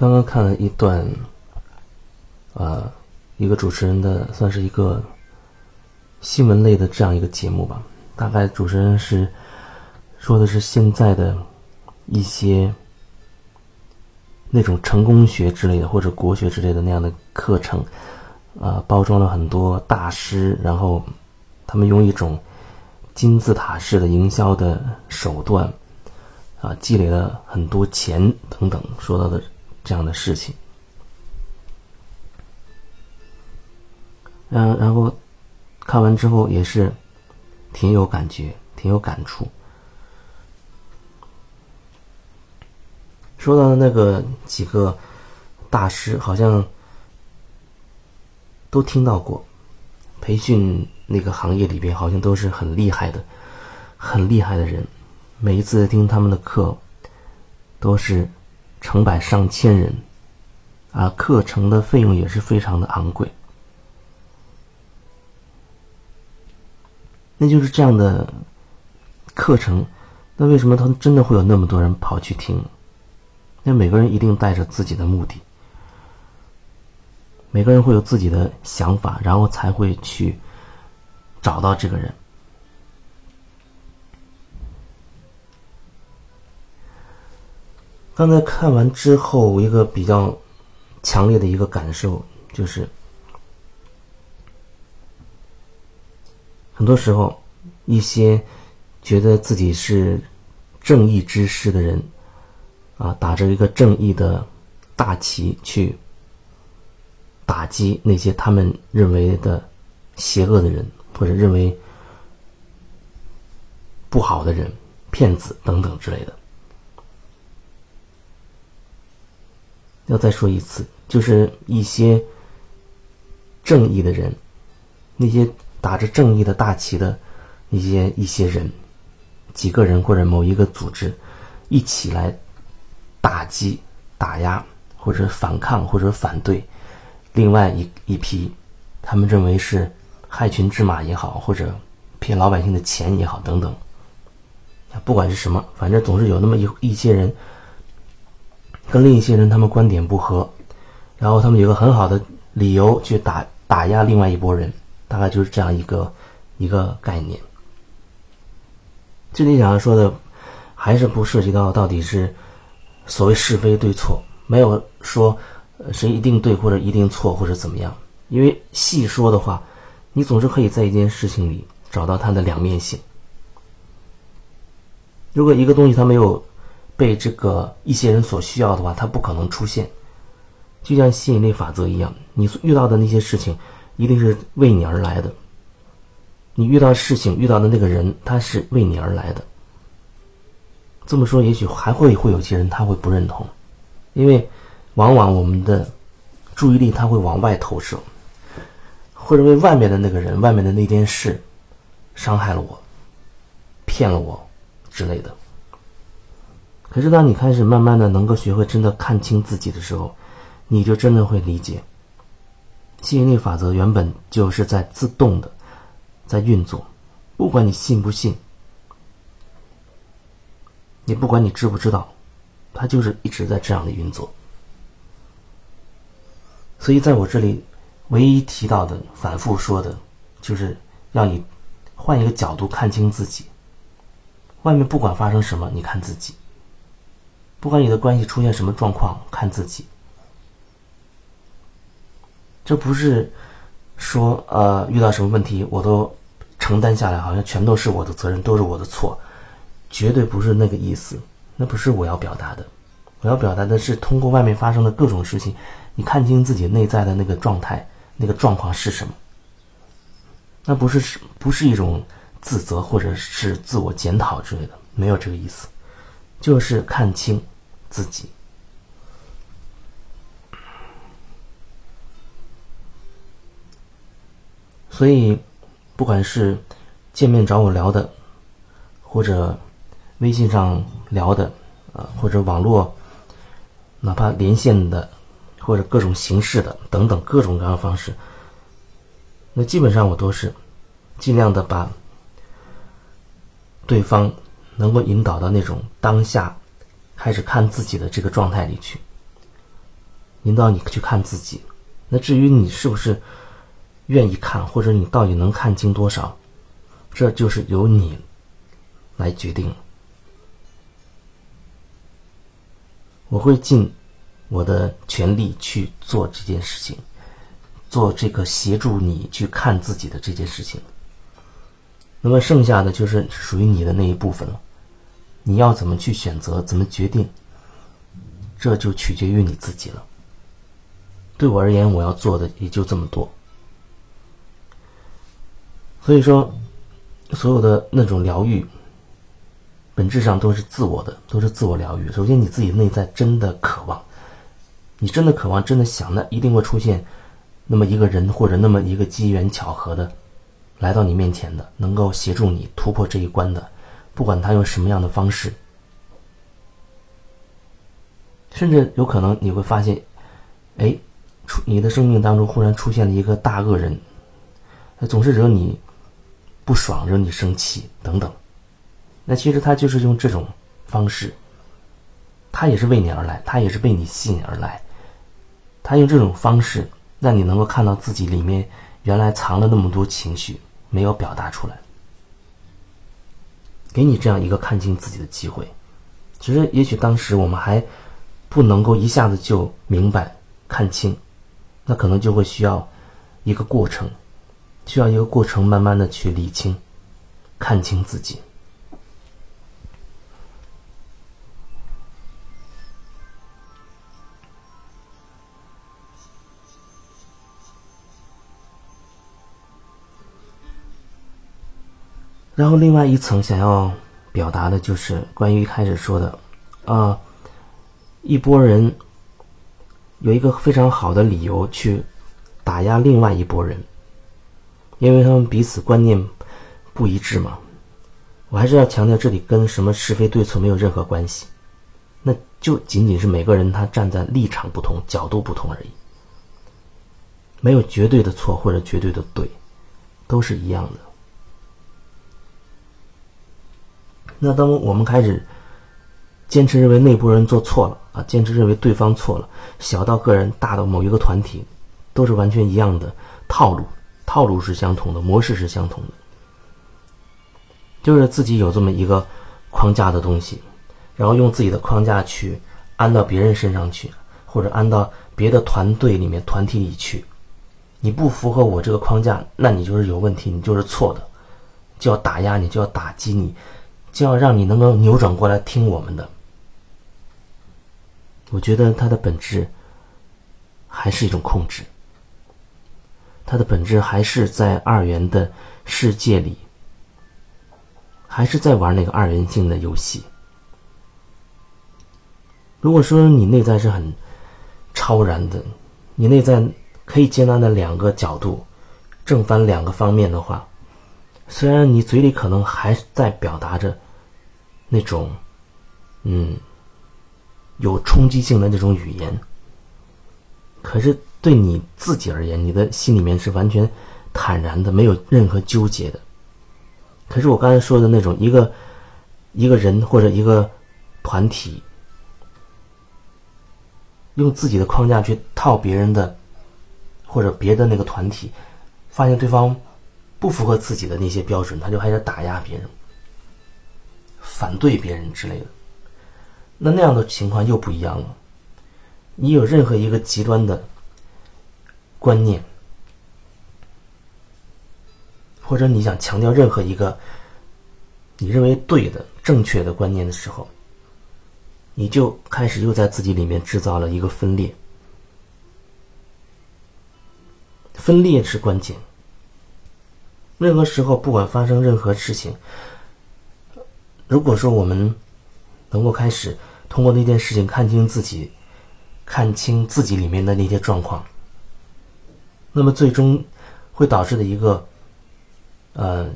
刚刚看了一段，呃，一个主持人的算是一个新闻类的这样一个节目吧。大概主持人是说的是现在的一些那种成功学之类的或者国学之类的那样的课程，啊，包装了很多大师，然后他们用一种金字塔式的营销的手段，啊，积累了很多钱等等，说到的。这样的事情，然然后看完之后也是挺有感觉，挺有感触。说到那个几个大师，好像都听到过，培训那个行业里边好像都是很厉害的，很厉害的人。每一次听他们的课，都是。成百上千人，啊，课程的费用也是非常的昂贵。那就是这样的课程，那为什么他真的会有那么多人跑去听？那每个人一定带着自己的目的，每个人会有自己的想法，然后才会去找到这个人。刚才看完之后，一个比较强烈的一个感受就是，很多时候一些觉得自己是正义之师的人，啊，打着一个正义的大旗去打击那些他们认为的邪恶的人，或者认为不好的人、骗子等等之类的。要再说一次，就是一些正义的人，那些打着正义的大旗的一些一些人，几个人或者某一个组织，一起来打击、打压或者反抗或者反对另外一一批，他们认为是害群之马也好，或者骗老百姓的钱也好等等，不管是什么，反正总是有那么一一些人。跟另一些人他们观点不合，然后他们有个很好的理由去打打压另外一拨人，大概就是这样一个一个概念。这里想要说的，还是不涉及到到底是所谓是非对错，没有说谁一定对或者一定错或者怎么样。因为细说的话，你总是可以在一件事情里找到它的两面性。如果一个东西它没有。被这个一些人所需要的话，它不可能出现。就像吸引力法则一样，你遇到的那些事情，一定是为你而来的。你遇到事情遇到的那个人，他是为你而来的。这么说，也许还会会有些人他会不认同，因为往往我们的注意力他会往外投射，或者为外面的那个人、外面的那件事伤害了我、骗了我之类的。可是，当你开始慢慢的能够学会真的看清自己的时候，你就真的会理解，吸引力法则原本就是在自动的在运作，不管你信不信，也不管你知不知道，它就是一直在这样的运作。所以，在我这里唯一提到的、反复说的，就是让你换一个角度看清自己。外面不管发生什么，你看自己。不管你的关系出现什么状况，看自己。这不是说呃遇到什么问题我都承担下来，好像全都是我的责任，都是我的错，绝对不是那个意思。那不是我要表达的。我要表达的是，通过外面发生的各种事情，你看清自己内在的那个状态、那个状况是什么。那不是不是一种自责或者是自我检讨之类的，没有这个意思，就是看清。自己，所以，不管是见面找我聊的，或者微信上聊的，啊，或者网络，哪怕连线的，或者各种形式的等等各种各样的方式，那基本上我都是尽量的把对方能够引导到那种当下。开始看自己的这个状态里去，引导你去看自己。那至于你是不是愿意看，或者你到底能看清多少，这就是由你来决定。我会尽我的全力去做这件事情，做这个协助你去看自己的这件事情。那么剩下的就是属于你的那一部分了。你要怎么去选择，怎么决定，这就取决于你自己了。对我而言，我要做的也就这么多。所以说，所有的那种疗愈。本质上都是自我的，都是自我疗愈。首先，你自己内在真的渴望，你真的渴望，真的想，那一定会出现那么一个人或者那么一个机缘巧合的来到你面前的，能够协助你突破这一关的，不管他用什么样的方式，甚至有可能你会发现，哎，出你的生命当中忽然出现了一个大恶人，他总是惹你不爽，惹你生气等等。那其实他就是用这种方式，他也是为你而来，他也是被你吸引而来。他用这种方式让你能够看到自己里面原来藏了那么多情绪没有表达出来，给你这样一个看清自己的机会。其实也许当时我们还不能够一下子就明白看清，那可能就会需要一个过程，需要一个过程，慢慢的去理清、看清自己。然后，另外一层想要表达的就是关于一开始说的，啊，一波人有一个非常好的理由去打压另外一拨人，因为他们彼此观念不一致嘛。我还是要强调，这里跟什么是非对错没有任何关系，那就仅仅是每个人他站在立场不同、角度不同而已，没有绝对的错或者绝对的对，都是一样的。那当我们开始坚持认为内部人做错了啊，坚持认为对方错了，小到个人，大到某一个团体，都是完全一样的套路，套路是相同的，模式是相同的，就是自己有这么一个框架的东西，然后用自己的框架去安到别人身上去，或者安到别的团队里面、团体里去。你不符合我这个框架，那你就是有问题，你就是错的，就要打压你，就要打击你。就要让你能够扭转过来听我们的，我觉得它的本质还是一种控制，它的本质还是在二元的世界里，还是在玩那个二元性的游戏。如果说你内在是很超然的，你内在可以接纳的两个角度，正反两个方面的话。虽然你嘴里可能还在表达着那种，嗯，有冲击性的那种语言，可是对你自己而言，你的心里面是完全坦然的，没有任何纠结的。可是我刚才说的那种，一个一个人或者一个团体，用自己的框架去套别人的，或者别的那个团体，发现对方。不符合自己的那些标准，他就开始打压别人、反对别人之类的。那那样的情况又不一样了。你有任何一个极端的观念，或者你想强调任何一个你认为对的、正确的观念的时候，你就开始又在自己里面制造了一个分裂。分裂是关键。任何时候，不管发生任何事情，如果说我们能够开始通过那件事情看清自己，看清自己里面的那些状况，那么最终会导致的一个呃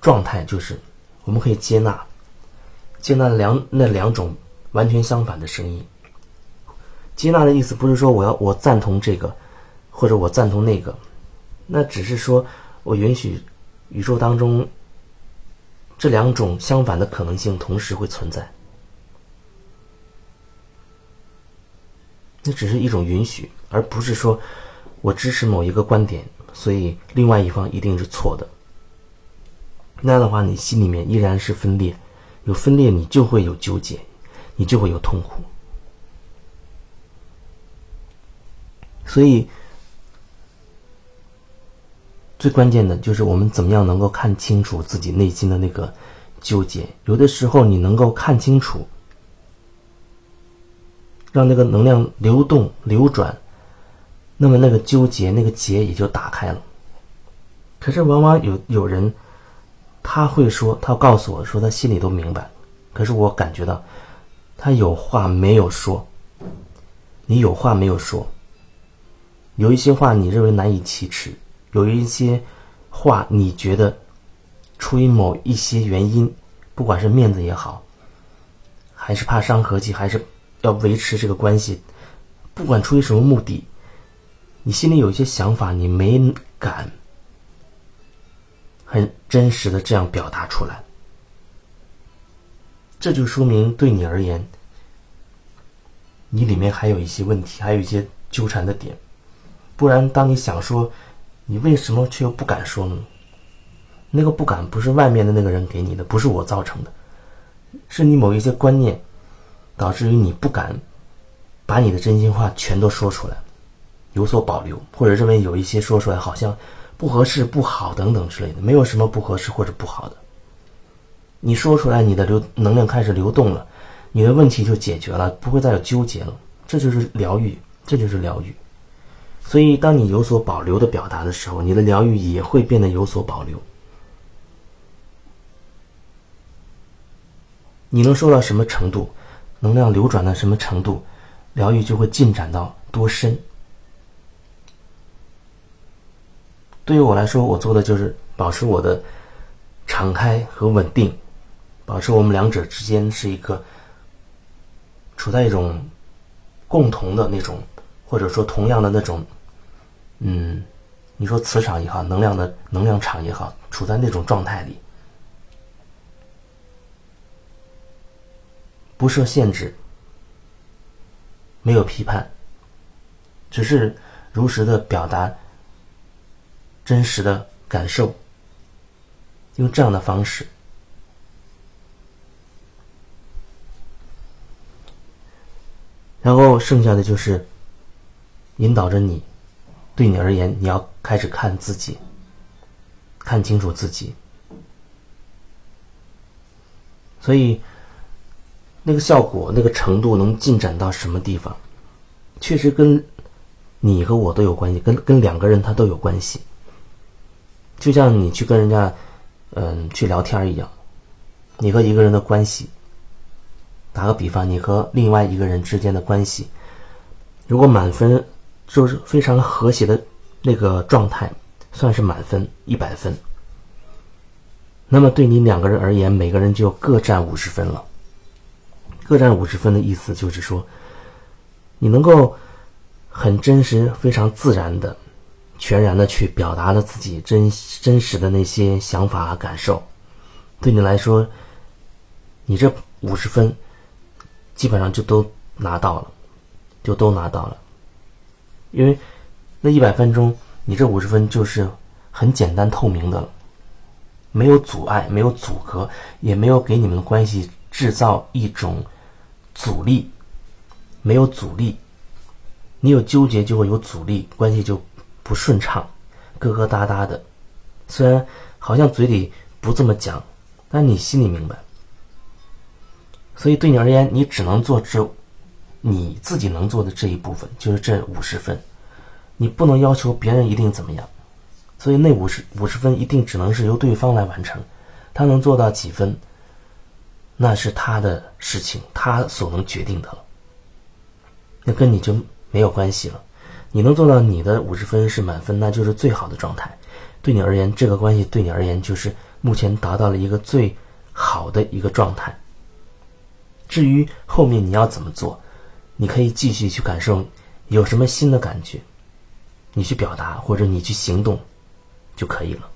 状态就是，我们可以接纳接纳两那两种完全相反的声音。接纳的意思不是说我要我赞同这个，或者我赞同那个，那只是说。我允许宇宙当中这两种相反的可能性同时会存在。那只是一种允许，而不是说我支持某一个观点，所以另外一方一定是错的。那样的话，你心里面依然是分裂，有分裂，你就会有纠结，你就会有痛苦。所以，最关键的就是我们怎么样能够看清楚自己内心的那个纠结。有的时候，你能够看清楚，让那个能量流动流转，那么那个纠结那个结也就打开了。可是，往往有有人。他会说，他告诉我说，他心里都明白，可是我感觉到，他有话没有说。你有话没有说，有一些话你认为难以启齿，有一些话你觉得出于某一些原因，不管是面子也好，还是怕伤和气，还是要维持这个关系，不管出于什么目的，你心里有一些想法，你没敢。很真实的这样表达出来，这就说明对你而言，你里面还有一些问题，还有一些纠缠的点。不然，当你想说，你为什么却又不敢说呢？那个不敢不是外面的那个人给你的，不是我造成的，是你某一些观念导致于你不敢把你的真心话全都说出来，有所保留，或者认为有一些说出来好像。不合适、不好等等之类的，没有什么不合适或者不好的。你说出来，你的流能量开始流动了，你的问题就解决了，不会再有纠结了。这就是疗愈，这就是疗愈。所以，当你有所保留的表达的时候，你的疗愈也会变得有所保留。你能说到什么程度，能量流转到什么程度，疗愈就会进展到多深。对于我来说，我做的就是保持我的敞开和稳定，保持我们两者之间是一个处在一种共同的那种，或者说同样的那种，嗯，你说磁场也好，能量的能量场也好，处在那种状态里，不设限制，没有批判，只是如实的表达。真实的感受，用这样的方式，然后剩下的就是引导着你，对你而言，你要开始看自己，看清楚自己。所以，那个效果、那个程度能进展到什么地方，确实跟你和我都有关系，跟跟两个人他都有关系。就像你去跟人家，嗯，去聊天一样，你和一个人的关系，打个比方，你和另外一个人之间的关系，如果满分就是非常和谐的那个状态，算是满分一百分，那么对你两个人而言，每个人就各占五十分了。各占五十分的意思就是说，你能够很真实、非常自然的。全然的去表达了自己真真实的那些想法和感受，对你来说，你这五十分基本上就都拿到了，就都拿到了，因为那一百分钟，你这五十分就是很简单透明的了，没有阻碍，没有阻隔，也没有给你们的关系制造一种阻力，没有阻力，你有纠结就会有阻力，关系就。不顺畅，疙疙瘩瘩的。虽然好像嘴里不这么讲，但你心里明白。所以对你而言，你只能做这你自己能做的这一部分，就是这五十分。你不能要求别人一定怎么样。所以那五十五十分一定只能是由对方来完成。他能做到几分，那是他的事情，他所能决定的了。那跟你就没有关系了。你能做到你的五十分是满分，那就是最好的状态。对你而言，这个关系对你而言就是目前达到了一个最好的一个状态。至于后面你要怎么做，你可以继续去感受，有什么新的感觉，你去表达或者你去行动就可以了。